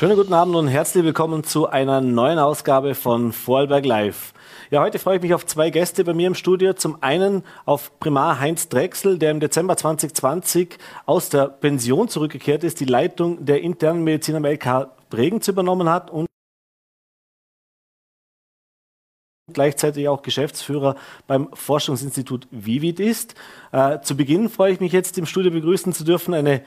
Schönen guten Abend und herzlich willkommen zu einer neuen Ausgabe von Vorarlberg Live. Ja, heute freue ich mich auf zwei Gäste bei mir im Studio. Zum einen auf Primar Heinz Drechsel, der im Dezember 2020 aus der Pension zurückgekehrt ist, die Leitung der internen Medizin am LK Bregenz übernommen hat und gleichzeitig auch Geschäftsführer beim Forschungsinstitut Vivid ist. Äh, zu Beginn freue ich mich jetzt im Studio begrüßen zu dürfen eine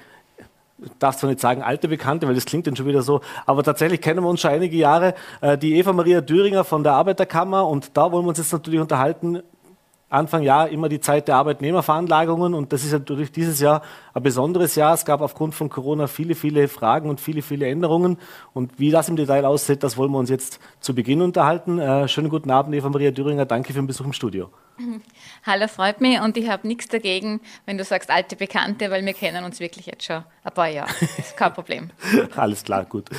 darf zwar nicht sagen alte Bekannte, weil das klingt dann schon wieder so, aber tatsächlich kennen wir uns schon einige Jahre, äh, die Eva Maria Düringer von der Arbeiterkammer und da wollen wir uns jetzt natürlich unterhalten Anfang Jahr immer die Zeit der Arbeitnehmerveranlagungen und das ist natürlich dieses Jahr ein besonderes Jahr. Es gab aufgrund von Corona viele, viele Fragen und viele, viele Änderungen und wie das im Detail aussieht, das wollen wir uns jetzt zu Beginn unterhalten. Äh, schönen guten Abend, Eva Maria Düringer. Danke für den Besuch im Studio. Hallo, freut mich und ich habe nichts dagegen, wenn du sagst alte Bekannte, weil wir kennen uns wirklich jetzt schon ein paar Jahre. Das ist kein Problem. Alles klar, gut.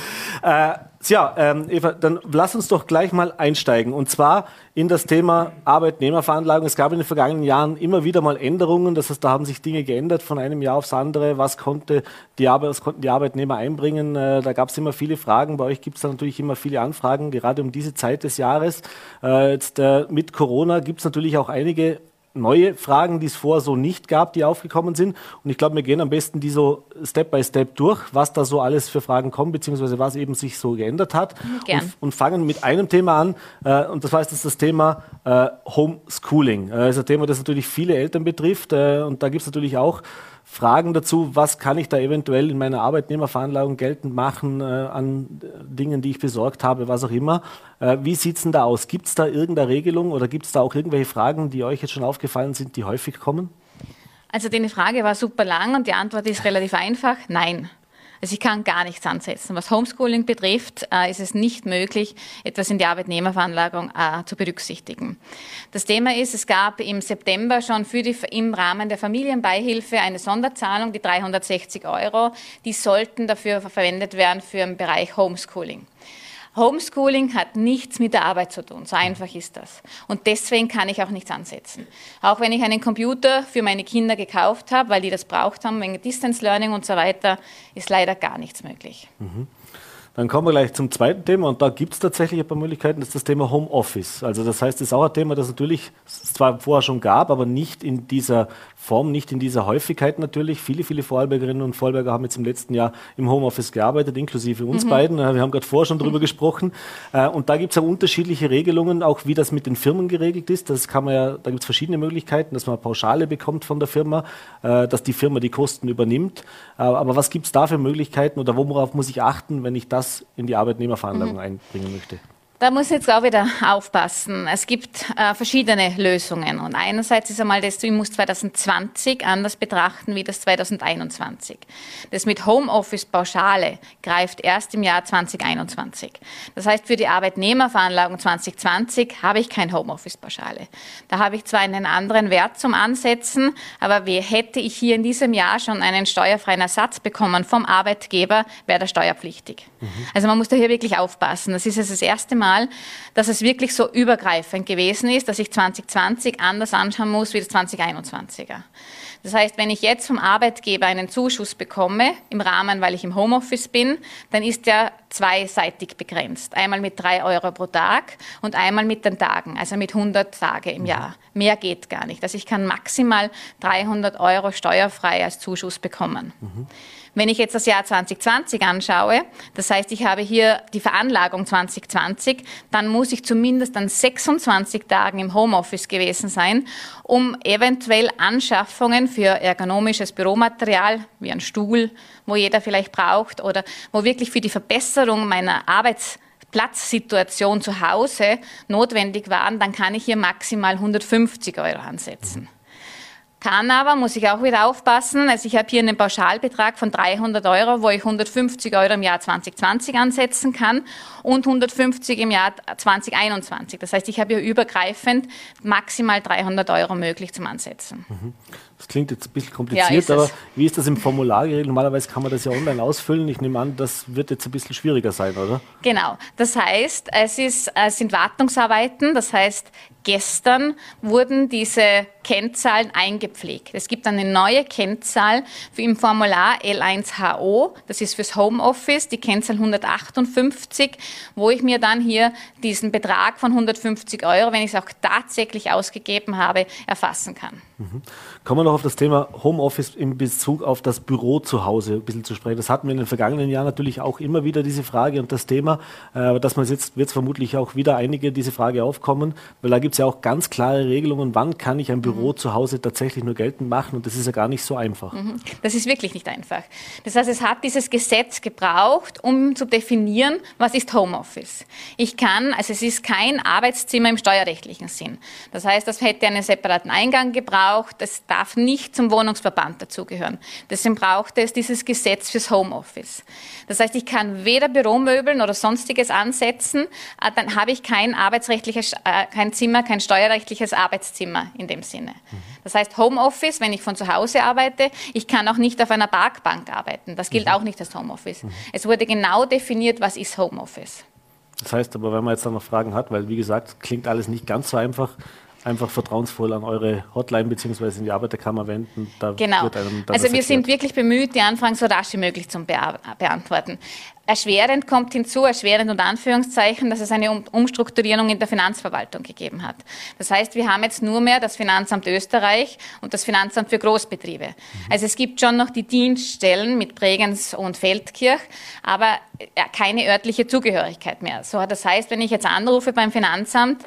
Äh, ja, ähm, Eva, dann lass uns doch gleich mal einsteigen und zwar in das Thema Arbeitnehmerveranlagung. Es gab in den vergangenen Jahren immer wieder mal Änderungen, das heißt, da haben sich Dinge geändert von einem Jahr aufs andere. Was, konnte die Arbeit, was konnten die Arbeitnehmer einbringen? Äh, da gab es immer viele Fragen. Bei euch gibt es natürlich immer viele Anfragen, gerade um diese Zeit des Jahres. Äh, jetzt äh, mit Corona gibt es natürlich auch einige neue Fragen, die es vorher so nicht gab, die aufgekommen sind. Und ich glaube, wir gehen am besten die so Step by Step durch, was da so alles für Fragen kommen, beziehungsweise was eben sich so geändert hat. Gern. Und, und fangen mit einem Thema an. Äh, und das heißt, das ist das Thema äh, Homeschooling. Äh, das ist ein Thema, das natürlich viele Eltern betrifft. Äh, und da gibt es natürlich auch Fragen dazu, was kann ich da eventuell in meiner Arbeitnehmerveranlagung geltend machen äh, an Dingen, die ich besorgt habe, was auch immer. Äh, wie sieht es denn da aus? Gibt es da irgendeine Regelung oder gibt es da auch irgendwelche Fragen, die euch jetzt schon aufgefallen sind, die häufig kommen? Also die Frage war super lang und die Antwort ist relativ einfach, nein. Also ich kann gar nichts ansetzen. Was Homeschooling betrifft, äh, ist es nicht möglich, etwas in die Arbeitnehmerveranlagung äh, zu berücksichtigen. Das Thema ist, es gab im September schon für die, im Rahmen der Familienbeihilfe eine Sonderzahlung, die 360 Euro. Die sollten dafür verwendet werden für den Bereich Homeschooling. Homeschooling hat nichts mit der Arbeit zu tun. So einfach ist das. Und deswegen kann ich auch nichts ansetzen. Auch wenn ich einen Computer für meine Kinder gekauft habe, weil die das braucht haben, wegen Distance Learning und so weiter, ist leider gar nichts möglich. Mhm. Dann kommen wir gleich zum zweiten Thema und da gibt es tatsächlich ein paar Möglichkeiten, das ist das Thema Homeoffice. Also das heißt, das ist auch ein Thema, das natürlich es zwar vorher schon gab, aber nicht in dieser Form, nicht in dieser Häufigkeit natürlich. Viele, viele Vorarlbergerinnen und Vorarlberger haben jetzt im letzten Jahr im Homeoffice gearbeitet, inklusive uns mhm. beiden. Wir haben gerade vorher schon drüber mhm. gesprochen. Äh, und da gibt es auch unterschiedliche Regelungen, auch wie das mit den Firmen geregelt ist. Das kann man ja, da gibt es verschiedene Möglichkeiten, dass man Pauschale bekommt von der Firma, äh, dass die Firma die Kosten übernimmt. Äh, aber was gibt es da für Möglichkeiten oder worauf muss ich achten, wenn ich das in die Arbeitnehmerveranlagung mhm. einbringen möchte? Da muss ich jetzt auch wieder aufpassen. Es gibt äh, verschiedene Lösungen. Und einerseits ist einmal das, ich muss 2020 anders betrachten wie das 2021. Das mit Homeoffice-Pauschale greift erst im Jahr 2021. Das heißt, für die Arbeitnehmerveranlagung 2020 habe ich kein Homeoffice-Pauschale. Da habe ich zwar einen anderen Wert zum Ansetzen, aber wie hätte ich hier in diesem Jahr schon einen steuerfreien Ersatz bekommen vom Arbeitgeber, wäre der steuerpflichtig. Mhm. Also man muss da hier wirklich aufpassen. Das ist jetzt das erste Mal, Mal, dass es wirklich so übergreifend gewesen ist, dass ich 2020 anders anschauen muss wie das 2021er. Das heißt, wenn ich jetzt vom Arbeitgeber einen Zuschuss bekomme, im Rahmen, weil ich im Homeoffice bin, dann ist der zweiseitig begrenzt. Einmal mit drei Euro pro Tag und einmal mit den Tagen, also mit 100 Tage im Jahr. Mehr geht gar nicht. Also ich kann maximal 300 Euro steuerfrei als Zuschuss bekommen. Mhm. Wenn ich jetzt das Jahr 2020 anschaue, das heißt, ich habe hier die Veranlagung 2020, dann muss ich zumindest an 26 Tagen im Homeoffice gewesen sein, um eventuell Anschaffungen für ergonomisches Büromaterial, wie ein Stuhl, wo jeder vielleicht braucht, oder wo wirklich für die Verbesserung meiner Arbeits Platzsituation zu Hause notwendig waren, dann kann ich hier maximal 150 Euro ansetzen. Kann aber, muss ich auch wieder aufpassen, also ich habe hier einen Pauschalbetrag von 300 Euro, wo ich 150 Euro im Jahr 2020 ansetzen kann und 150 im Jahr 2021. Das heißt, ich habe hier übergreifend maximal 300 Euro möglich zum Ansetzen. Mhm. Das klingt jetzt ein bisschen kompliziert, ja, aber wie ist das im Formular geregelt? Normalerweise kann man das ja online ausfüllen. Ich nehme an, das wird jetzt ein bisschen schwieriger sein, oder? Genau. Das heißt, es, ist, es sind Wartungsarbeiten. Das heißt, gestern wurden diese Kennzahlen eingepflegt. Es gibt eine neue Kennzahl für im Formular L1HO, das ist fürs Homeoffice, die Kennzahl 158, wo ich mir dann hier diesen Betrag von 150 Euro, wenn ich es auch tatsächlich ausgegeben habe, erfassen kann. Mhm. Kommen noch auf das Thema Homeoffice in Bezug auf das Büro zu Hause ein bisschen zu sprechen. Das hatten wir in den vergangenen Jahren natürlich auch immer wieder diese Frage und das Thema, äh, aber dass man jetzt wird es vermutlich auch wieder einige diese Frage aufkommen, weil da gibt es ja auch ganz klare Regelungen, wann kann ich ein Büro mhm. zu Hause tatsächlich nur geltend machen und das ist ja gar nicht so einfach. Mhm. Das ist wirklich nicht einfach. Das heißt, es hat dieses Gesetz gebraucht, um zu definieren, was ist Homeoffice. Ich kann, also es ist kein Arbeitszimmer im steuerrechtlichen Sinn. Das heißt, das hätte einen separaten Eingang gebraucht braucht, das darf nicht zum Wohnungsverband dazugehören. Deswegen braucht es dieses Gesetz fürs Homeoffice. Das heißt, ich kann weder Büromöbeln oder sonstiges ansetzen, äh, dann habe ich kein arbeitsrechtliches, äh, kein Zimmer, kein steuerrechtliches Arbeitszimmer in dem Sinne. Das heißt, Homeoffice, wenn ich von zu Hause arbeite, ich kann auch nicht auf einer Parkbank arbeiten. Das gilt mhm. auch nicht als Homeoffice. Mhm. Es wurde genau definiert, was ist Homeoffice. Das heißt aber, wenn man jetzt da noch Fragen hat, weil wie gesagt, klingt alles nicht ganz so einfach, einfach vertrauensvoll an eure Hotline bzw. in die Arbeiterkammer wenden. Da genau. also wir sind wirklich bemüht, die Anfragen so rasch wie möglich zu beantworten. Erschwerend kommt hinzu, erschwerend und Anführungszeichen, dass es eine Umstrukturierung in der Finanzverwaltung gegeben hat. Das heißt, wir haben jetzt nur mehr das Finanzamt Österreich und das Finanzamt für Großbetriebe. Mhm. Also es gibt schon noch die Dienststellen mit Bregenz und Feldkirch, aber keine örtliche Zugehörigkeit mehr. So, das heißt, wenn ich jetzt anrufe beim Finanzamt,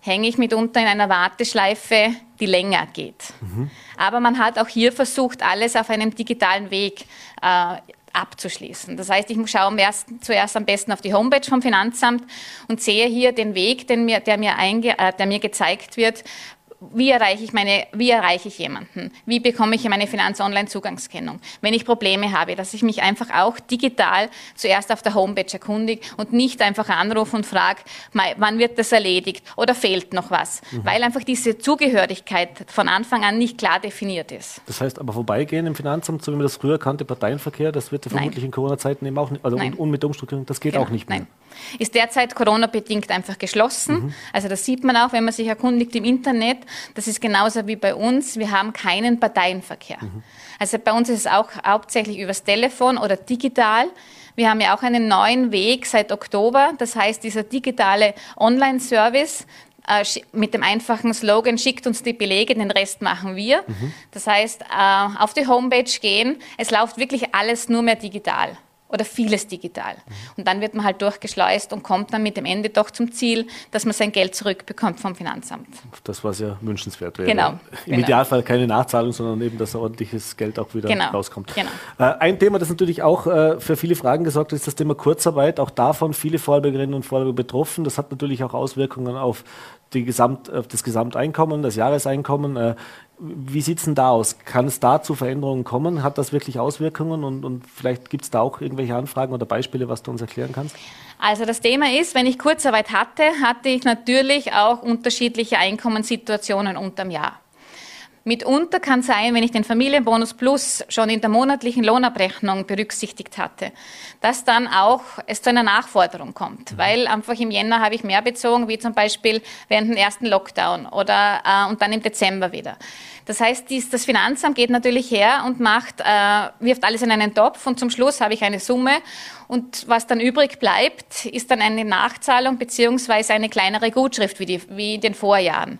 hänge ich mitunter in einer Warteschleife, die länger geht. Mhm. Aber man hat auch hier versucht, alles auf einem digitalen Weg äh, abzuschließen. Das heißt, ich schaue erst, zuerst am besten auf die Homepage vom Finanzamt und sehe hier den Weg, den mir, der, mir einge, äh, der mir gezeigt wird, wie erreiche ich meine, wie erreiche ich jemanden? Wie bekomme ich meine Finanz-Online-Zugangskennung? Wenn ich Probleme habe, dass ich mich einfach auch digital zuerst auf der Homepage erkundige und nicht einfach anrufe und frage, wann wird das erledigt oder fehlt noch was? Mhm. Weil einfach diese Zugehörigkeit von Anfang an nicht klar definiert ist. Das heißt aber vorbeigehen im Finanzamt, so wie man das früher kannte, Parteienverkehr, das wird ja vermutlich Nein. in Corona-Zeiten eben auch nicht, also und, und, mit Umstrukturierung, das geht genau. auch nicht mehr. Nein. Ist derzeit Corona-bedingt einfach geschlossen. Mhm. Also das sieht man auch, wenn man sich erkundigt im Internet. Das ist genauso wie bei uns. Wir haben keinen Parteienverkehr. Mhm. Also bei uns ist es auch hauptsächlich übers Telefon oder digital. Wir haben ja auch einen neuen Weg seit Oktober. Das heißt, dieser digitale Online-Service, äh, mit dem einfachen Slogan, schickt uns die Belege, den Rest machen wir. Mhm. Das heißt, äh, auf die Homepage gehen, es läuft wirklich alles nur mehr digital oder vieles digital. Und dann wird man halt durchgeschleust und kommt dann mit dem Ende doch zum Ziel, dass man sein Geld zurückbekommt vom Finanzamt. Das, was ja wünschenswert wäre. Genau. Im genau. Idealfall keine Nachzahlung, sondern eben, dass ordentliches Geld auch wieder genau. rauskommt. Genau. Äh, ein Thema, das natürlich auch äh, für viele Fragen gesorgt hat, ist das Thema Kurzarbeit. Auch davon viele Vorarlbergerinnen und Vorarlberger betroffen. Das hat natürlich auch Auswirkungen auf, die Gesamt, auf das Gesamteinkommen, das Jahreseinkommen. Äh, wie sieht es denn da aus? Kann es da zu Veränderungen kommen? Hat das wirklich Auswirkungen? Und, und vielleicht gibt es da auch irgendwelche Anfragen oder Beispiele, was du uns erklären kannst? Also das Thema ist, wenn ich Kurzarbeit hatte, hatte ich natürlich auch unterschiedliche Einkommenssituationen unterm Jahr. Mitunter kann sein, wenn ich den Familienbonus Plus schon in der monatlichen Lohnabrechnung berücksichtigt hatte, dass dann auch es zu einer Nachforderung kommt, mhm. weil einfach im Jänner habe ich mehr bezogen, wie zum Beispiel während dem ersten Lockdown oder äh, und dann im Dezember wieder. Das heißt, dies, das Finanzamt geht natürlich her und macht, äh, wirft alles in einen Topf und zum Schluss habe ich eine Summe und was dann übrig bleibt, ist dann eine Nachzahlung beziehungsweise eine kleinere Gutschrift wie, die, wie in den Vorjahren.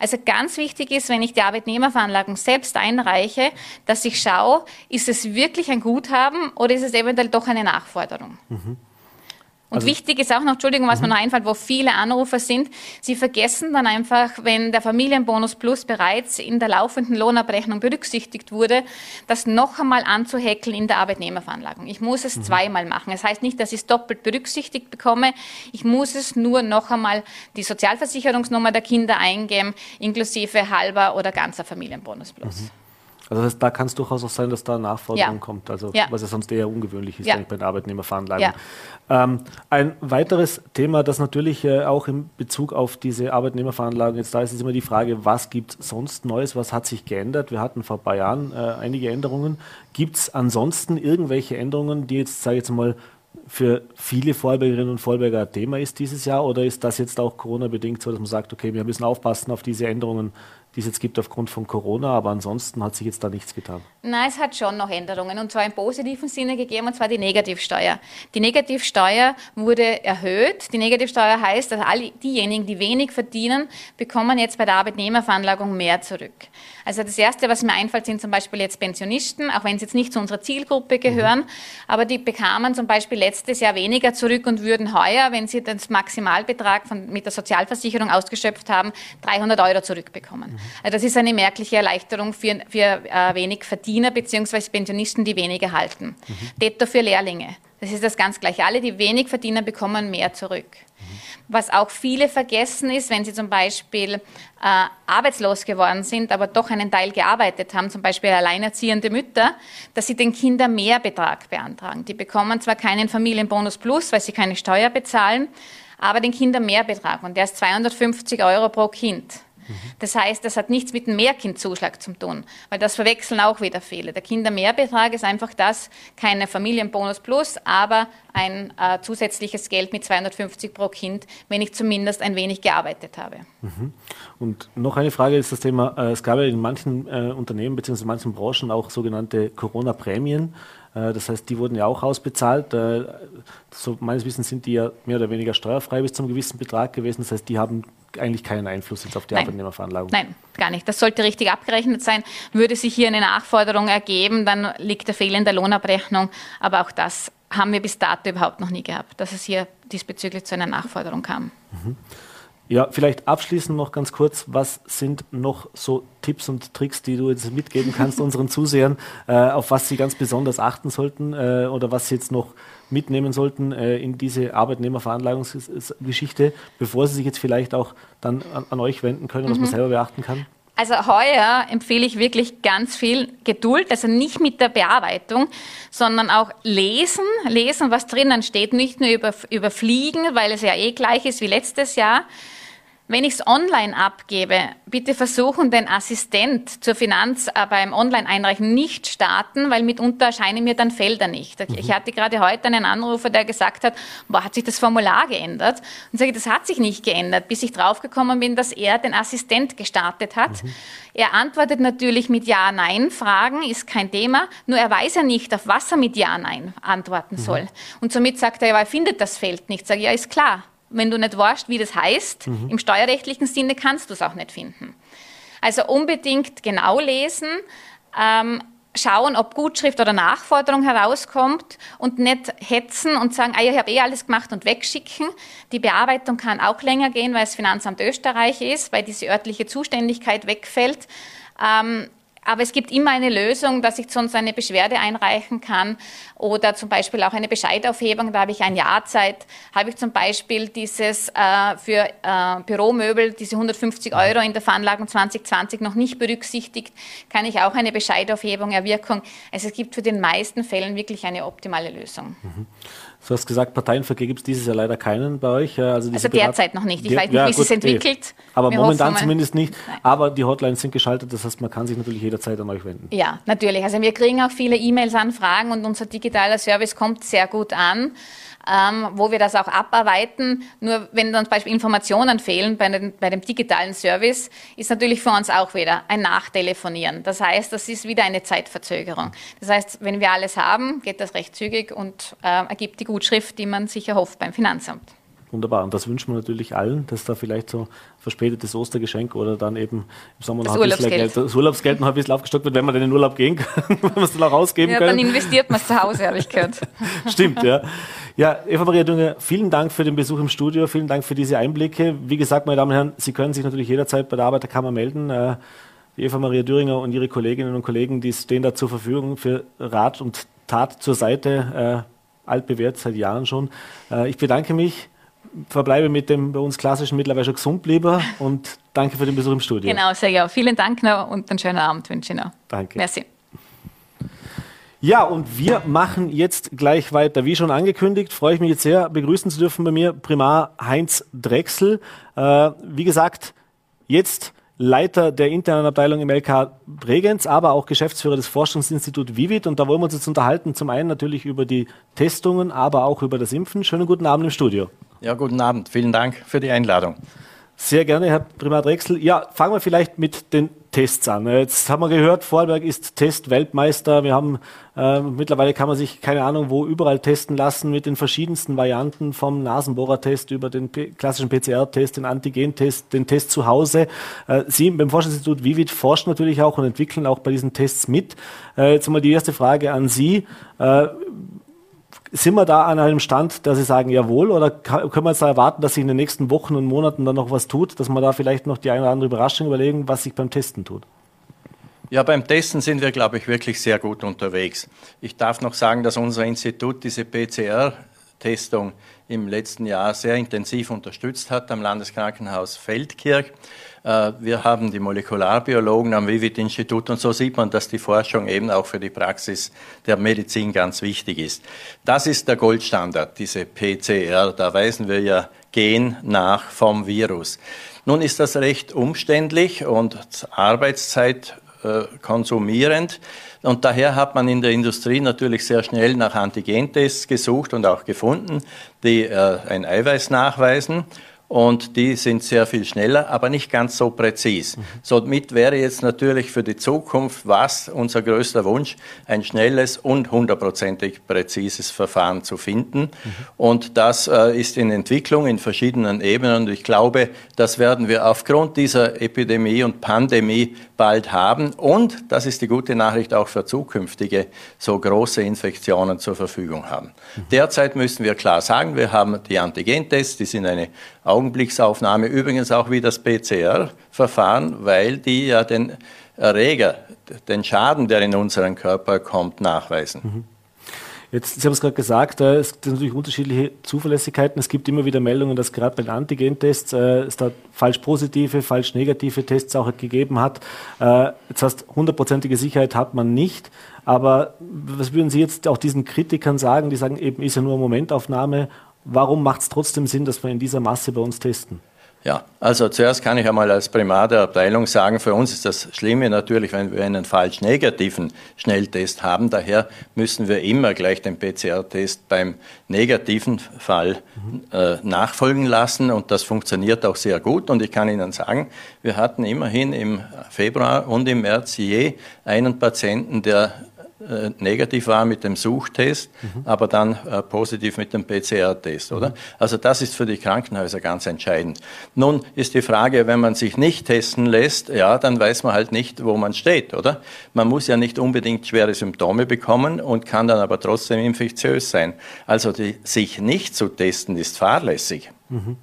Also ganz wichtig ist, wenn ich die Arbeitnehmerveranlagung selbst einreiche, dass ich schaue, ist es wirklich ein Guthaben oder ist es eventuell doch eine Nachforderung. Mhm. Und also, wichtig ist auch noch, Entschuldigung, was mir mhm. noch einfällt, wo viele Anrufer sind, sie vergessen dann einfach, wenn der Familienbonus Plus bereits in der laufenden Lohnabrechnung berücksichtigt wurde, das noch einmal anzuhäkeln in der Arbeitnehmerveranlagung. Ich muss es mhm. zweimal machen. Das heißt nicht, dass ich es doppelt berücksichtigt bekomme. Ich muss es nur noch einmal die Sozialversicherungsnummer der Kinder eingeben, inklusive halber oder ganzer Familienbonus Plus. Mhm. Also das, da kann es durchaus auch sein, dass da Nachforderung ja. kommt, also ja. was ja sonst eher ungewöhnlich ist ja. bei den Arbeitnehmerveranlagungen. Ähm, ein weiteres Thema, das natürlich äh, auch in Bezug auf diese Arbeitnehmerveranlagung jetzt da ist, ist immer die Frage, was gibt es sonst Neues, was hat sich geändert? Wir hatten vor ein paar Jahren äh, einige Änderungen. Gibt es ansonsten irgendwelche Änderungen, die jetzt, sage ich jetzt mal, für viele Vorarlbergerinnen und Vorarlberger ein Thema ist dieses Jahr oder ist das jetzt auch Corona-bedingt so, dass man sagt, okay, wir müssen aufpassen auf diese Änderungen, die es jetzt gibt aufgrund von Corona, aber ansonsten hat sich jetzt da nichts getan. Nein, es hat schon noch Änderungen und zwar im positiven Sinne gegeben und zwar die Negativsteuer. Die Negativsteuer wurde erhöht. Die Negativsteuer heißt, dass alle diejenigen, die wenig verdienen, bekommen jetzt bei der Arbeitnehmerveranlagung mehr zurück. Also das Erste, was mir einfällt, sind zum Beispiel jetzt Pensionisten, auch wenn sie jetzt nicht zu unserer Zielgruppe gehören, mhm. aber die bekamen zum Beispiel letztes Jahr weniger zurück und würden heuer, wenn sie den Maximalbetrag von, mit der Sozialversicherung ausgeschöpft haben, 300 Euro zurückbekommen. Mhm. Also das ist eine merkliche Erleichterung für, für äh, wenig Verdiener bzw. Pensionisten, die weniger halten. Mhm. Detto für Lehrlinge. Das ist das ganz gleiche. Alle, die wenig verdienen, bekommen mehr zurück. Was auch viele vergessen ist, wenn sie zum Beispiel äh, arbeitslos geworden sind, aber doch einen Teil gearbeitet haben, zum Beispiel alleinerziehende Mütter, dass sie den Kindern mehr Betrag beantragen. Die bekommen zwar keinen Familienbonus plus, weil sie keine Steuer bezahlen, aber den Kindern mehr Betrag. Und der ist 250 Euro pro Kind. Das heißt, das hat nichts mit dem Mehrkindzuschlag zu tun, weil das verwechseln auch wieder viele. Der Kindermehrbetrag ist einfach das, keine Familienbonus plus, aber ein äh, zusätzliches Geld mit 250 pro Kind, wenn ich zumindest ein wenig gearbeitet habe. Mhm. Und noch eine Frage ist das Thema, äh, es gab ja in manchen äh, Unternehmen bzw. in manchen Branchen auch sogenannte Corona-Prämien. Äh, das heißt, die wurden ja auch ausbezahlt. Äh, so meines Wissens sind die ja mehr oder weniger steuerfrei bis zum gewissen Betrag gewesen. Das heißt, die haben eigentlich keinen Einfluss jetzt auf die Nein. Arbeitnehmerveranlagung. Nein, gar nicht. Das sollte richtig abgerechnet sein. Würde sich hier eine Nachforderung ergeben, dann liegt der Fehler in der Lohnabrechnung. Aber auch das haben wir bis dato überhaupt noch nie gehabt, dass es hier diesbezüglich zu einer Nachforderung kam. Mhm. Ja, vielleicht abschließend noch ganz kurz, was sind noch so Tipps und Tricks, die du jetzt mitgeben kannst unseren Zusehern, äh, auf was sie ganz besonders achten sollten äh, oder was sie jetzt noch mitnehmen sollten äh, in diese Arbeitnehmerveranlagungsgeschichte, bevor sie sich jetzt vielleicht auch dann an, an euch wenden können, was mhm. man selber beachten kann? Also heuer empfehle ich wirklich ganz viel Geduld, also nicht mit der Bearbeitung, sondern auch lesen, lesen, was drinnen steht, nicht nur über, überfliegen, weil es ja eh gleich ist wie letztes Jahr, wenn ich es online abgebe, bitte versuchen, den Assistent zur Finanz äh, beim Online-Einreichen nicht starten, weil mitunter erscheinen mir dann Felder nicht. Mhm. Ich hatte gerade heute einen Anrufer, der gesagt hat, boah, hat sich das Formular geändert? Und sage, das hat sich nicht geändert, bis ich draufgekommen bin, dass er den Assistent gestartet hat. Mhm. Er antwortet natürlich mit Ja-Nein-Fragen, ist kein Thema, nur er weiß ja nicht, auf was er mit Ja-Nein antworten mhm. soll. Und somit sagt er, ja, er findet das Feld nicht. Sage, ja, ist klar wenn du nicht weißt, wie das heißt, mhm. im steuerrechtlichen Sinne kannst du es auch nicht finden. Also unbedingt genau lesen, ähm, schauen, ob Gutschrift oder Nachforderung herauskommt und nicht hetzen und sagen, ah, ich habe eh alles gemacht und wegschicken. Die Bearbeitung kann auch länger gehen, weil es Finanzamt Österreich ist, weil diese örtliche Zuständigkeit wegfällt. Ähm, aber es gibt immer eine Lösung, dass ich sonst eine Beschwerde einreichen kann oder zum Beispiel auch eine Bescheidaufhebung. Da habe ich ein Jahr Zeit. Habe ich zum Beispiel dieses äh, für äh, Büromöbel, diese 150 Euro in der Veranlagung 2020 noch nicht berücksichtigt, kann ich auch eine Bescheidaufhebung erwirken. Also es gibt für den meisten Fällen wirklich eine optimale Lösung. Mhm. Du hast gesagt, Parteienverkehr gibt es dieses Jahr leider keinen bei euch. Also, also derzeit noch nicht. Ich weiß nicht, ja, wie es entwickelt. Aber Wir momentan zumindest nicht. Nein. Aber die Hotlines sind geschaltet, das heißt, man kann sich natürlich jederzeit an euch wenden. Ja, natürlich. Also wir kriegen auch viele E-Mails, Anfragen und unser digitaler Service kommt sehr gut an ähm, wo wir das auch abarbeiten. Nur wenn dann zum Beispiel Informationen fehlen bei, den, bei dem digitalen Service, ist natürlich für uns auch wieder ein Nachtelefonieren. Das heißt, das ist wieder eine Zeitverzögerung. Das heißt, wenn wir alles haben, geht das recht zügig und äh, ergibt die Gutschrift, die man sich erhofft beim Finanzamt. Wunderbar. Und das wünschen wir natürlich allen, dass da vielleicht so verspätetes Ostergeschenk oder dann eben im Sommer noch das ein bisschen Geld, das Urlaubsgeld noch ein bisschen aufgestockt wird, wenn man dann in den Urlaub gehen kann, wenn man es dann auch ausgeben ja, kann. Ja, dann investiert man es zu Hause, habe ich gehört. Stimmt, ja. Ja, Eva Maria Dünge, vielen Dank für den Besuch im Studio, vielen Dank für diese Einblicke. Wie gesagt, meine Damen und Herren, Sie können sich natürlich jederzeit bei der Arbeiterkammer melden. Äh, die Eva Maria Düringer und ihre Kolleginnen und Kollegen, die stehen da zur Verfügung für Rat und Tat zur Seite, äh, altbewährt seit Jahren schon. Äh, ich bedanke mich verbleibe mit dem bei uns klassischen mittlerweile schon gesund lieber und danke für den Besuch im Studio. Genau, sehr ja. Vielen Dank noch und einen schönen Abend wünsche ich noch. Danke. Merci. Ja, und wir machen jetzt gleich weiter. Wie schon angekündigt, freue ich mich jetzt sehr, begrüßen zu dürfen bei mir Primar Heinz Drechsel. Äh, wie gesagt, jetzt Leiter der internen Abteilung im LK Bregenz, aber auch Geschäftsführer des Forschungsinstituts Vivid. Und da wollen wir uns jetzt unterhalten, zum einen natürlich über die Testungen, aber auch über das Impfen. Schönen guten Abend im Studio. Ja, guten Abend. Vielen Dank für die Einladung. Sehr gerne, Herr Primar Drechsel. Ja, fangen wir vielleicht mit den Tests an. Jetzt haben wir gehört, Vorarlberg ist Test-Weltmeister. Wir haben äh, mittlerweile kann man sich keine Ahnung wo überall testen lassen mit den verschiedensten Varianten vom Nasenbohrertest über den P klassischen PCR-Test, den Antigen-Test, den Test zu Hause. Äh, Sie beim Forschungsinstitut Vivid forschen natürlich auch und entwickeln auch bei diesen Tests mit. Äh, jetzt einmal die erste Frage an Sie. Sind wir da an einem Stand, dass Sie sagen, jawohl, oder können wir jetzt da erwarten, dass sich in den nächsten Wochen und Monaten dann noch was tut, dass wir da vielleicht noch die eine oder andere Überraschung überlegen, was sich beim Testen tut? Ja, beim Testen sind wir, glaube ich, wirklich sehr gut unterwegs. Ich darf noch sagen, dass unser Institut diese PCR-Testung im letzten Jahr sehr intensiv unterstützt hat am Landeskrankenhaus Feldkirch. Äh, wir haben die Molekularbiologen am Vivid-Institut und so sieht man, dass die Forschung eben auch für die Praxis der Medizin ganz wichtig ist. Das ist der Goldstandard, diese PCR. Da weisen wir ja Gen nach vom Virus. Nun ist das recht umständlich und Arbeitszeit äh. Und daher hat man in der Industrie natürlich sehr schnell nach Antigentests gesucht und auch gefunden, die äh, ein Eiweiß nachweisen und die sind sehr viel schneller, aber nicht ganz so präzis. Mhm. Somit wäre jetzt natürlich für die Zukunft was unser größter Wunsch, ein schnelles und hundertprozentig präzises Verfahren zu finden. Mhm. Und das äh, ist in Entwicklung in verschiedenen Ebenen. Und ich glaube, das werden wir aufgrund dieser Epidemie und Pandemie bald haben. Und, das ist die gute Nachricht auch für zukünftige so große Infektionen zur Verfügung haben. Mhm. Derzeit müssen wir klar sagen, wir haben die Antigentests, die sind eine Augenblicksaufnahme, übrigens auch wie das PCR-Verfahren, weil die ja den Erreger, den Schaden, der in unseren Körper kommt, nachweisen. Mhm. Jetzt, Sie haben es gerade gesagt, äh, es gibt natürlich unterschiedliche Zuverlässigkeiten. Es gibt immer wieder Meldungen, dass gerade bei den Antigen-Tests äh, es da falsch positive, falsch negative Tests auch gegeben hat. Äh, jetzt heißt, hundertprozentige Sicherheit hat man nicht. Aber was würden Sie jetzt auch diesen Kritikern sagen, die sagen, eben ist ja nur eine Momentaufnahme Warum macht es trotzdem Sinn, dass wir in dieser Masse bei uns testen? Ja, also zuerst kann ich einmal als Primar der Abteilung sagen, für uns ist das Schlimme natürlich, wenn wir einen falsch negativen Schnelltest haben. Daher müssen wir immer gleich den PCR-Test beim negativen Fall äh, nachfolgen lassen und das funktioniert auch sehr gut. Und ich kann Ihnen sagen, wir hatten immerhin im Februar und im März je einen Patienten, der äh, negativ war mit dem Suchtest, mhm. aber dann äh, positiv mit dem PCR-Test, oder? Mhm. Also das ist für die Krankenhäuser ganz entscheidend. Nun ist die Frage, wenn man sich nicht testen lässt, ja, dann weiß man halt nicht, wo man steht, oder? Man muss ja nicht unbedingt schwere Symptome bekommen und kann dann aber trotzdem infektiös sein. Also die, sich nicht zu testen ist fahrlässig. Mhm.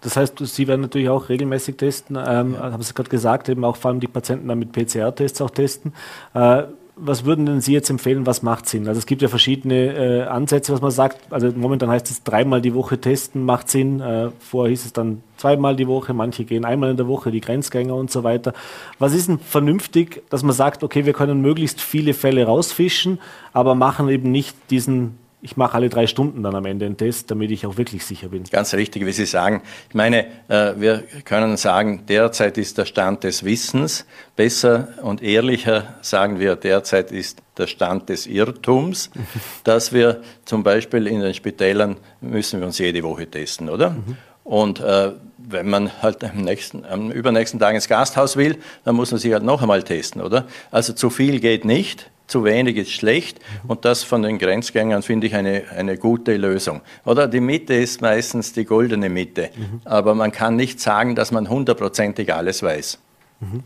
Das heißt, Sie werden natürlich auch regelmäßig testen, ähm, ja. haben Sie gerade gesagt, eben auch vor allem die Patienten dann mit PCR-Tests auch testen. Äh, was würden denn Sie jetzt empfehlen, was macht Sinn? Also es gibt ja verschiedene äh, Ansätze, was man sagt. Also momentan heißt es dreimal die Woche testen macht Sinn. Äh, vorher hieß es dann zweimal die Woche, manche gehen einmal in der Woche, die Grenzgänger und so weiter. Was ist denn vernünftig, dass man sagt, okay, wir können möglichst viele Fälle rausfischen, aber machen eben nicht diesen ich mache alle drei Stunden dann am Ende einen Test, damit ich auch wirklich sicher bin. Ganz richtig, wie Sie sagen. Ich meine, äh, wir können sagen, derzeit ist der Stand des Wissens besser und ehrlicher, sagen wir, derzeit ist der Stand des Irrtums, dass wir zum Beispiel in den Spitälern müssen wir uns jede Woche testen, oder? Mhm. Und äh, wenn man halt am, nächsten, am übernächsten Tag ins Gasthaus will, dann muss man sich halt noch einmal testen, oder? Also zu viel geht nicht zu wenig ist schlecht und das von den Grenzgängern finde ich eine, eine gute Lösung. Oder die Mitte ist meistens die goldene Mitte, mhm. aber man kann nicht sagen, dass man hundertprozentig alles weiß. Mhm.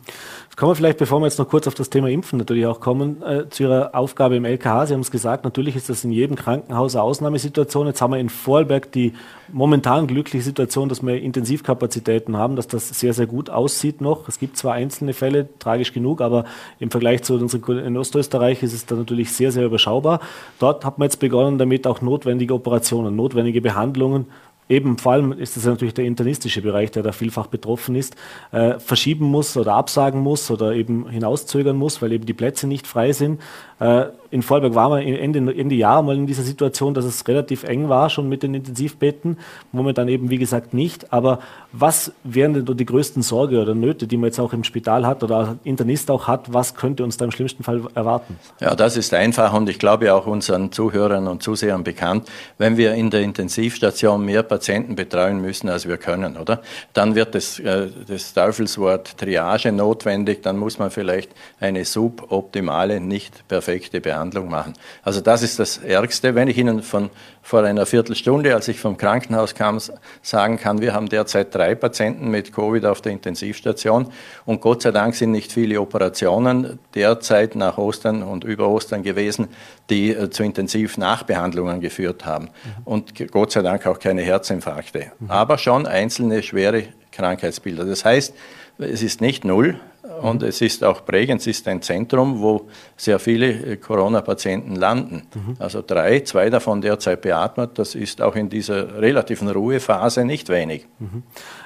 Kommen wir vielleicht, bevor wir jetzt noch kurz auf das Thema Impfen natürlich auch kommen, äh, zu Ihrer Aufgabe im LKH. Sie haben es gesagt, natürlich ist das in jedem Krankenhaus eine Ausnahmesituation. Jetzt haben wir in Vorarlberg die momentan glückliche Situation, dass wir Intensivkapazitäten haben, dass das sehr, sehr gut aussieht noch. Es gibt zwar einzelne Fälle, tragisch genug, aber im Vergleich zu unseren Kollegen in Ostösterreich ist es da natürlich sehr, sehr überschaubar. Dort hat man jetzt begonnen, damit auch notwendige Operationen, notwendige Behandlungen eben vor allem ist es natürlich der internistische Bereich, der da vielfach betroffen ist, äh, verschieben muss oder absagen muss oder eben hinauszögern muss, weil eben die Plätze nicht frei sind. Äh, in Vorarlberg waren wir Ende, Ende Jahr mal in dieser Situation, dass es relativ eng war, schon mit den Intensivbetten, momentan eben wie gesagt nicht. Aber was wären denn die größten Sorge oder Nöte, die man jetzt auch im Spital hat oder Internist auch hat? Was könnte uns da im schlimmsten Fall erwarten? Ja, das ist einfach und ich glaube auch unseren Zuhörern und Zusehern bekannt. Wenn wir in der Intensivstation mehr Patienten betreuen müssen, als wir können, oder? Dann wird das, äh, das Teufelswort Triage notwendig, dann muss man vielleicht eine suboptimale, nicht perfekte Behandlung machen. Also das ist das Ärgste. Wenn ich Ihnen von vor einer Viertelstunde, als ich vom Krankenhaus kam, sagen kann, wir haben derzeit drei Patienten mit Covid auf der Intensivstation und Gott sei Dank sind nicht viele Operationen derzeit nach Ostern und über Ostern gewesen, die äh, zu Intensivnachbehandlungen geführt haben. Mhm. Und Gott sei Dank auch keine Herzinfarkte, mhm. aber schon einzelne schwere Krankheitsbilder. Das heißt, es ist nicht null, und es ist auch Bregenz ist ein Zentrum, wo sehr viele äh, Corona-Patienten landen. Mhm. Also drei, zwei davon derzeit beatmet. Das ist auch in dieser relativen Ruhephase nicht wenig. Mhm.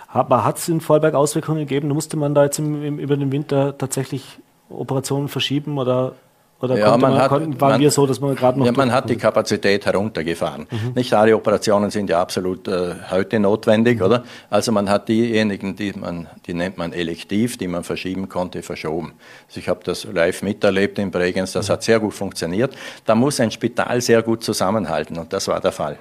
Hat es in Vollberg Auswirkungen gegeben? Musste man da jetzt im, im, über den Winter tatsächlich Operationen verschieben oder oder ja, man, man hat, konnten, waren man, wir so, dass man gerade noch. Ja, man hat die Kapazität heruntergefahren. Mhm. Nicht alle Operationen sind ja absolut äh, heute notwendig, mhm. oder? Also man hat diejenigen, die man, die nennt man elektiv, die man verschieben konnte, verschoben. Also ich habe das live miterlebt in Bregenz, das mhm. hat sehr gut funktioniert. Da muss ein Spital sehr gut zusammenhalten und das war der Fall.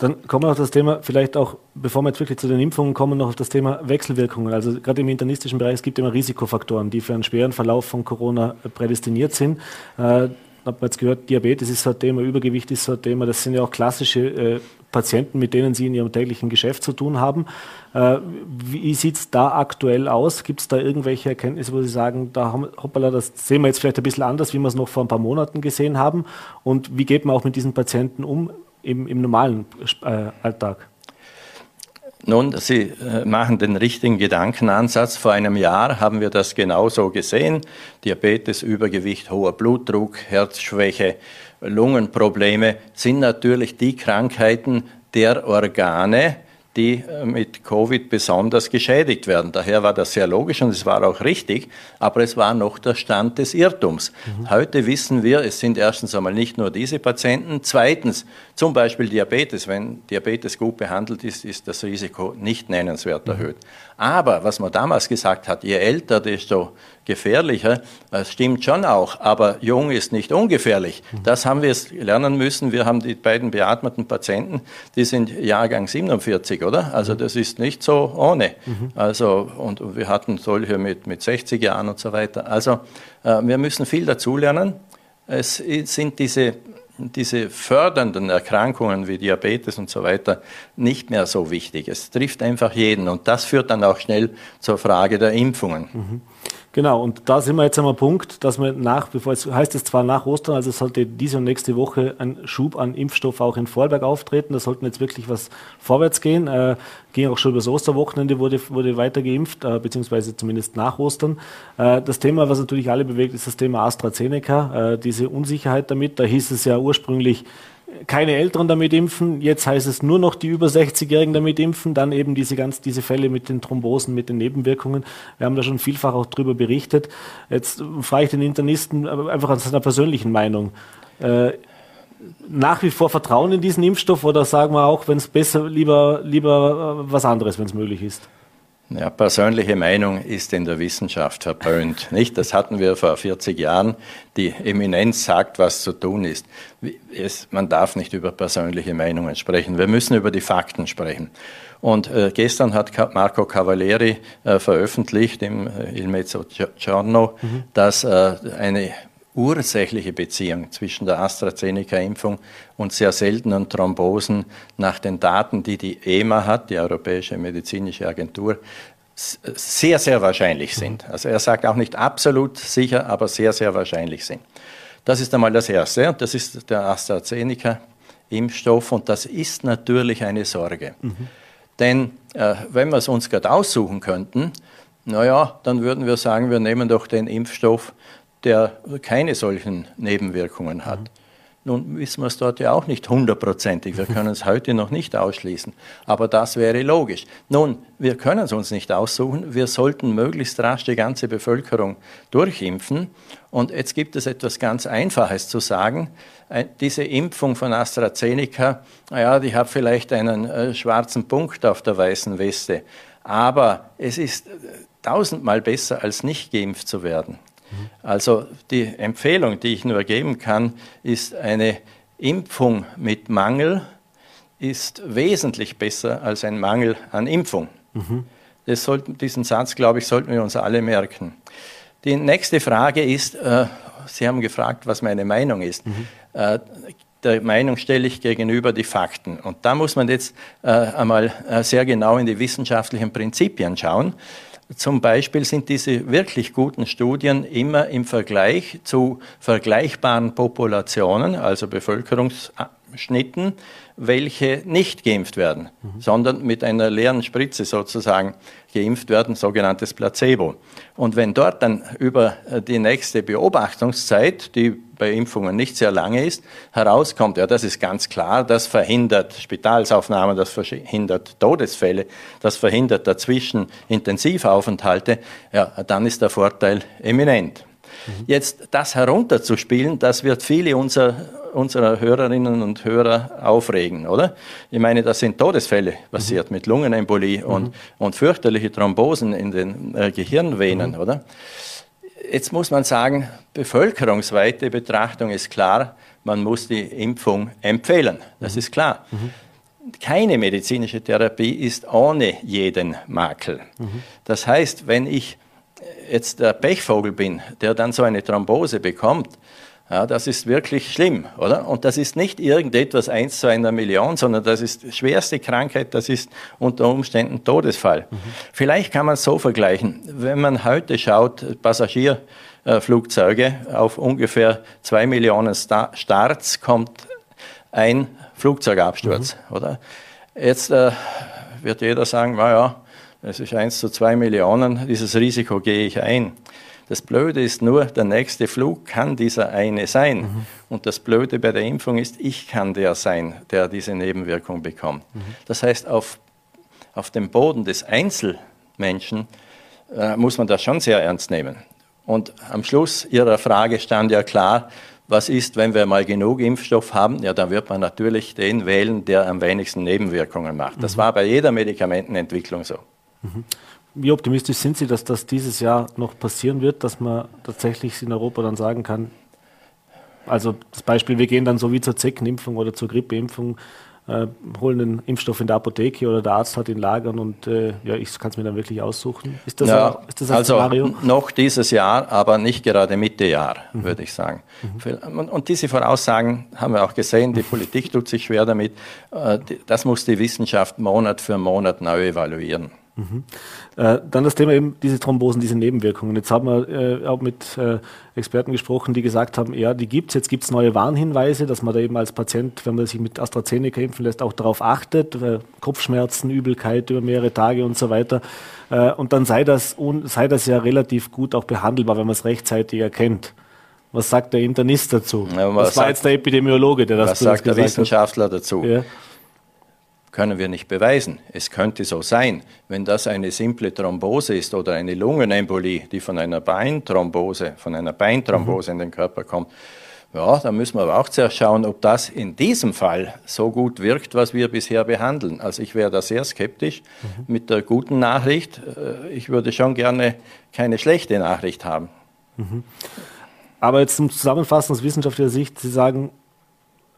Dann kommen wir auf das Thema, vielleicht auch, bevor wir jetzt wirklich zu den Impfungen kommen, noch auf das Thema Wechselwirkungen. Also gerade im internistischen Bereich, es gibt immer Risikofaktoren, die für einen schweren Verlauf von Corona prädestiniert sind. Äh, hat man jetzt gehört, Diabetes ist so ein Thema, Übergewicht ist so ein Thema. Das sind ja auch klassische äh, Patienten, mit denen Sie in Ihrem täglichen Geschäft zu tun haben. Äh, wie sieht es da aktuell aus? Gibt es da irgendwelche Erkenntnisse, wo Sie sagen, da haben, hoppala, das sehen wir jetzt vielleicht ein bisschen anders, wie wir es noch vor ein paar Monaten gesehen haben? Und wie geht man auch mit diesen Patienten um? Im, im normalen äh, Alltag? Nun, Sie äh, machen den richtigen Gedankenansatz. Vor einem Jahr haben wir das genauso gesehen. Diabetes, Übergewicht, hoher Blutdruck, Herzschwäche, Lungenprobleme sind natürlich die Krankheiten der Organe, die äh, mit Covid besonders geschädigt werden. Daher war das sehr logisch und es war auch richtig, aber es war noch der Stand des Irrtums. Mhm. Heute wissen wir, es sind erstens einmal nicht nur diese Patienten, zweitens zum Beispiel Diabetes. Wenn Diabetes gut behandelt ist, ist das Risiko nicht nennenswert mhm. erhöht. Aber was man damals gesagt hat, je älter, desto gefährlicher, das stimmt schon auch, aber jung ist nicht ungefährlich. Mhm. Das haben wir lernen müssen. Wir haben die beiden beatmeten Patienten, die sind Jahrgang 47, oder? Also das ist nicht so ohne. Mhm. Also, und wir hatten solche mit, mit 60 Jahren und so weiter. Also äh, wir müssen viel dazulernen. Es sind diese diese fördernden Erkrankungen wie Diabetes und so weiter nicht mehr so wichtig. Es trifft einfach jeden und das führt dann auch schnell zur Frage der Impfungen. Mhm. Genau, und da sind wir jetzt am Punkt, dass wir nach, bevor es heißt es zwar nach Ostern, also sollte diese und nächste Woche ein Schub an Impfstoff auch in Vorarlberg auftreten. Da sollten jetzt wirklich was vorwärts gehen. Äh, ging auch schon über das Osterwochenende, wurde, wurde weiter geimpft, äh, beziehungsweise zumindest nach Ostern. Äh, das Thema, was natürlich alle bewegt, ist das Thema AstraZeneca, äh, diese Unsicherheit damit. Da hieß es ja ursprünglich, keine Älteren damit impfen. Jetzt heißt es nur noch die über 60-Jährigen damit impfen. Dann eben diese ganz, diese Fälle mit den Thrombosen, mit den Nebenwirkungen. Wir haben da schon vielfach auch drüber berichtet. Jetzt frage ich den Internisten einfach an seiner persönlichen Meinung. Äh, nach wie vor Vertrauen in diesen Impfstoff oder sagen wir auch, wenn es besser, lieber, lieber äh, was anderes, wenn es möglich ist? Ja, persönliche Meinung ist in der Wissenschaft verböhnt. Nicht? Das hatten wir vor 40 Jahren. Die Eminenz sagt, was zu tun ist. Es, man darf nicht über persönliche Meinungen sprechen. Wir müssen über die Fakten sprechen. Und äh, gestern hat Marco Cavalieri äh, veröffentlicht im äh, Il Mezzogiorno, mhm. dass äh, eine ursächliche Beziehung zwischen der AstraZeneca-Impfung und sehr seltenen Thrombosen nach den Daten, die die EMA hat, die Europäische Medizinische Agentur, sehr, sehr wahrscheinlich sind. Also er sagt auch nicht absolut sicher, aber sehr, sehr wahrscheinlich sind. Das ist einmal das Erste. Das ist der AstraZeneca-Impfstoff und das ist natürlich eine Sorge. Mhm. Denn äh, wenn wir es uns gerade aussuchen könnten, naja, dann würden wir sagen, wir nehmen doch den Impfstoff, der keine solchen Nebenwirkungen hat. Mhm. Nun wissen wir es dort ja auch nicht hundertprozentig. Wir können es heute noch nicht ausschließen. Aber das wäre logisch. Nun, wir können es uns nicht aussuchen. Wir sollten möglichst rasch die ganze Bevölkerung durchimpfen. Und jetzt gibt es etwas ganz Einfaches zu sagen. Diese Impfung von AstraZeneca, ja, die hat vielleicht einen äh, schwarzen Punkt auf der weißen Weste. Aber es ist äh, tausendmal besser, als nicht geimpft zu werden. Also die Empfehlung, die ich nur geben kann, ist eine Impfung mit Mangel ist wesentlich besser als ein Mangel an Impfung. Mhm. Sollten, diesen Satz, glaube ich, sollten wir uns alle merken. Die nächste Frage ist, äh, Sie haben gefragt, was meine Meinung ist. Mhm. Äh, der Meinung stelle ich gegenüber die Fakten. Und da muss man jetzt äh, einmal äh, sehr genau in die wissenschaftlichen Prinzipien schauen. Zum Beispiel sind diese wirklich guten Studien immer im Vergleich zu vergleichbaren Populationen, also Bevölkerungsschnitten, welche nicht geimpft werden, mhm. sondern mit einer leeren Spritze sozusagen geimpft werden, sogenanntes Placebo. Und wenn dort dann über die nächste Beobachtungszeit, die bei Impfungen nicht sehr lange ist, herauskommt, ja, das ist ganz klar, das verhindert Spitalsaufnahmen, das verhindert Todesfälle, das verhindert dazwischen Intensivaufenthalte, ja, dann ist der Vorteil eminent. Mhm. Jetzt das herunterzuspielen, das wird viele unserer, unserer Hörerinnen und Hörer aufregen, oder? Ich meine, das sind Todesfälle passiert mhm. mit Lungenembolie mhm. und, und fürchterliche Thrombosen in den äh, Gehirnvenen, mhm. oder? Jetzt muss man sagen, bevölkerungsweite Betrachtung ist klar, man muss die Impfung empfehlen. Das mhm. ist klar. Mhm. Keine medizinische Therapie ist ohne jeden Makel. Mhm. Das heißt, wenn ich jetzt der Pechvogel bin, der dann so eine Thrombose bekommt, ja, das ist wirklich schlimm, oder? Und das ist nicht irgendetwas eins zu einer Million, sondern das ist schwerste Krankheit, das ist unter Umständen Todesfall. Mhm. Vielleicht kann man es so vergleichen. Wenn man heute schaut, Passagierflugzeuge, auf ungefähr zwei Millionen Starts kommt ein Flugzeugabsturz, mhm. oder? Jetzt äh, wird jeder sagen, naja, es ist eins zu zwei Millionen, dieses Risiko gehe ich ein. Das Blöde ist nur, der nächste Flug kann dieser eine sein. Mhm. Und das Blöde bei der Impfung ist, ich kann der sein, der diese Nebenwirkung bekommt. Mhm. Das heißt, auf, auf dem Boden des Einzelmenschen äh, muss man das schon sehr ernst nehmen. Und am Schluss Ihrer Frage stand ja klar, was ist, wenn wir mal genug Impfstoff haben? Ja, dann wird man natürlich den wählen, der am wenigsten Nebenwirkungen macht. Das mhm. war bei jeder Medikamentenentwicklung so. Mhm. Wie optimistisch sind Sie, dass das dieses Jahr noch passieren wird, dass man tatsächlich in Europa dann sagen kann, also das Beispiel, wir gehen dann so wie zur Zeckenimpfung oder zur Grippeimpfung, äh, holen den Impfstoff in der Apotheke oder der Arzt hat ihn lagern und äh, ja, ich kann es mir dann wirklich aussuchen. Ist das, ja, ein, ist das ein also Szenario? Noch dieses Jahr, aber nicht gerade Mitte Jahr, mhm. würde ich sagen. Mhm. Und, und, diese Voraussagen haben wir auch gesehen, die Politik tut sich schwer damit. Äh, das muss die Wissenschaft Monat für Monat neu evaluieren. Mhm. Äh, dann das Thema eben diese Thrombosen, diese Nebenwirkungen. Jetzt haben wir äh, auch mit äh, Experten gesprochen, die gesagt haben, ja, die gibt es. Jetzt gibt es neue Warnhinweise, dass man da eben als Patient, wenn man sich mit AstraZeneca impfen lässt, auch darauf achtet. Äh, Kopfschmerzen, Übelkeit über mehrere Tage und so weiter. Äh, und dann sei das, sei das ja relativ gut auch behandelbar, wenn man es rechtzeitig erkennt. Was sagt der Internist dazu? Ja, was das war jetzt der Epidemiologe, der das Was sagt der Wissenschaftler hat. dazu? Ja können wir nicht beweisen. Es könnte so sein. Wenn das eine simple Thrombose ist oder eine Lungenembolie, die von einer Beinthrombose, von einer Beinthrombose mhm. in den Körper kommt, ja, dann müssen wir aber auch zuerst schauen, ob das in diesem Fall so gut wirkt, was wir bisher behandeln. Also ich wäre da sehr skeptisch mhm. mit der guten Nachricht. Äh, ich würde schon gerne keine schlechte Nachricht haben. Mhm. Aber jetzt zum Zusammenfassen aus wissenschaftlicher Sicht, Sie sagen,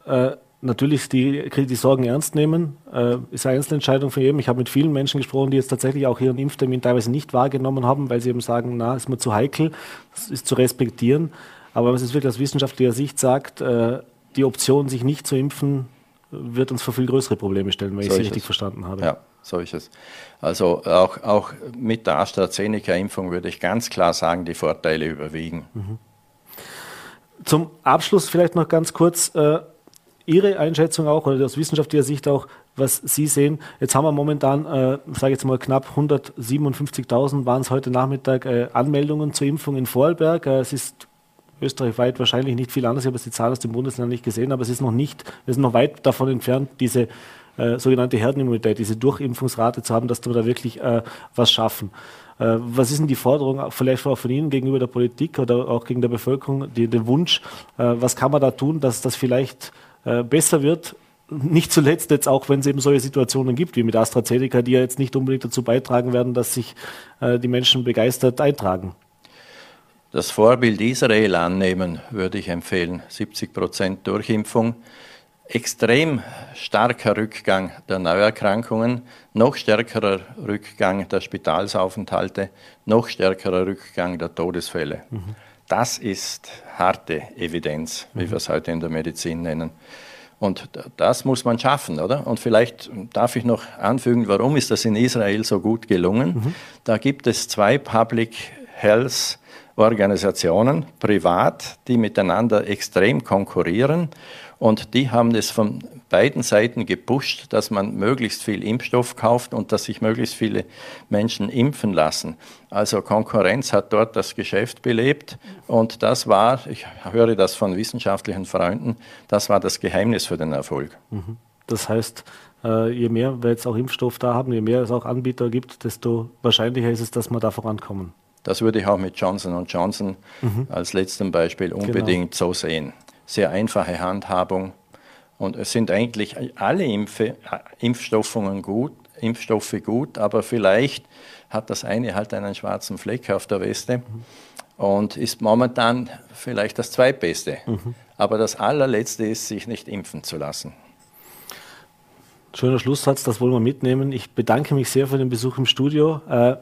äh, natürlich die, die Sorgen ernst nehmen. Äh, ist eine Einzelentscheidung von jedem. Ich habe mit vielen Menschen gesprochen, die jetzt tatsächlich auch ihren Impftermin teilweise nicht wahrgenommen haben, weil sie eben sagen, na, ist mir zu heikel, das ist zu respektieren. Aber wenn man es wirklich aus wissenschaftlicher Sicht sagt, äh, die Option, sich nicht zu impfen, wird uns vor viel größere Probleme stellen, wenn so ich es richtig verstanden habe. Ja, so ist es. Also auch, auch mit der AstraZeneca-Impfung würde ich ganz klar sagen, die Vorteile überwiegen. Mhm. Zum Abschluss vielleicht noch ganz kurz. Äh, Ihre Einschätzung auch oder aus wissenschaftlicher Sicht auch, was Sie sehen? Jetzt haben wir momentan, äh, sage ich jetzt mal, knapp 157.000 waren es heute Nachmittag äh, Anmeldungen zur Impfung in Vorarlberg. Äh, es ist österreichweit wahrscheinlich nicht viel anders. Ich habe jetzt die Zahlen aus dem Bundesland nicht gesehen, aber es ist noch nicht, wir sind noch weit davon entfernt, diese äh, sogenannte Herdenimmunität, diese Durchimpfungsrate zu haben, dass wir da wirklich äh, was schaffen. Äh, was ist denn die Forderung, vielleicht auch von Ihnen gegenüber der Politik oder auch gegen der Bevölkerung, die, den Wunsch, äh, was kann man da tun, dass das vielleicht äh, besser wird? Nicht zuletzt jetzt auch, wenn es eben solche Situationen gibt, wie mit AstraZeneca, die ja jetzt nicht unbedingt dazu beitragen werden, dass sich äh, die Menschen begeistert eintragen. Das Vorbild Israel annehmen, würde ich empfehlen. 70 Prozent Durchimpfung extrem starker Rückgang der Neuerkrankungen, noch stärkerer Rückgang der Spitalsaufenthalte, noch stärkerer Rückgang der Todesfälle. Mhm. Das ist harte Evidenz, wie mhm. wir es heute in der Medizin nennen. Und das muss man schaffen, oder? Und vielleicht darf ich noch anfügen, warum ist das in Israel so gut gelungen? Mhm. Da gibt es zwei Public Health Organisationen, privat, die miteinander extrem konkurrieren und die haben es von beiden Seiten gepusht, dass man möglichst viel Impfstoff kauft und dass sich möglichst viele Menschen impfen lassen. Also Konkurrenz hat dort das Geschäft belebt und das war, ich höre das von wissenschaftlichen Freunden, das war das Geheimnis für den Erfolg. Mhm. Das heißt, äh, je mehr wir jetzt auch Impfstoff da haben, je mehr es auch Anbieter gibt, desto wahrscheinlicher ist es, dass wir da vorankommen. Das würde ich auch mit Johnson Johnson mhm. als letztem Beispiel genau. unbedingt genau. so sehen sehr einfache Handhabung. Und es sind eigentlich alle Impfe, Impfstoffungen gut, Impfstoffe gut, aber vielleicht hat das eine halt einen schwarzen Fleck auf der Weste mhm. und ist momentan vielleicht das zweitbeste. Mhm. Aber das allerletzte ist, sich nicht impfen zu lassen. Schöner Schlusssatz, das wollen wir mitnehmen. Ich bedanke mich sehr für den Besuch im Studio. Äh,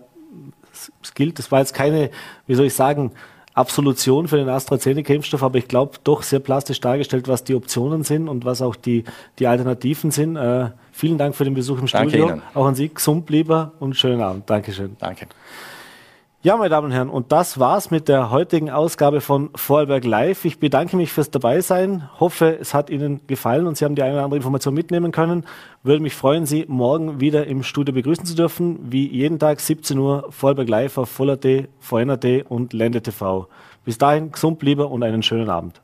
es gilt, das war jetzt keine, wie soll ich sagen, Absolution für den AstraZeneca-Impfstoff, aber ich glaube doch sehr plastisch dargestellt, was die Optionen sind und was auch die, die Alternativen sind. Äh, vielen Dank für den Besuch im Danke Studio. Ihnen. Auch an Sie, gesund lieber und schönen Abend. Dankeschön. Danke. Ja, meine Damen und Herren, und das war's mit der heutigen Ausgabe von Vorarlberg Live. Ich bedanke mich fürs Dabeisein, hoffe, es hat Ihnen gefallen und Sie haben die eine oder andere Information mitnehmen können. Würde mich freuen, Sie morgen wieder im Studio begrüßen zu dürfen, wie jeden Tag 17 Uhr Vorarlberg Live auf Voller.at, VNRT und Lende TV. Bis dahin, gesund lieber und einen schönen Abend.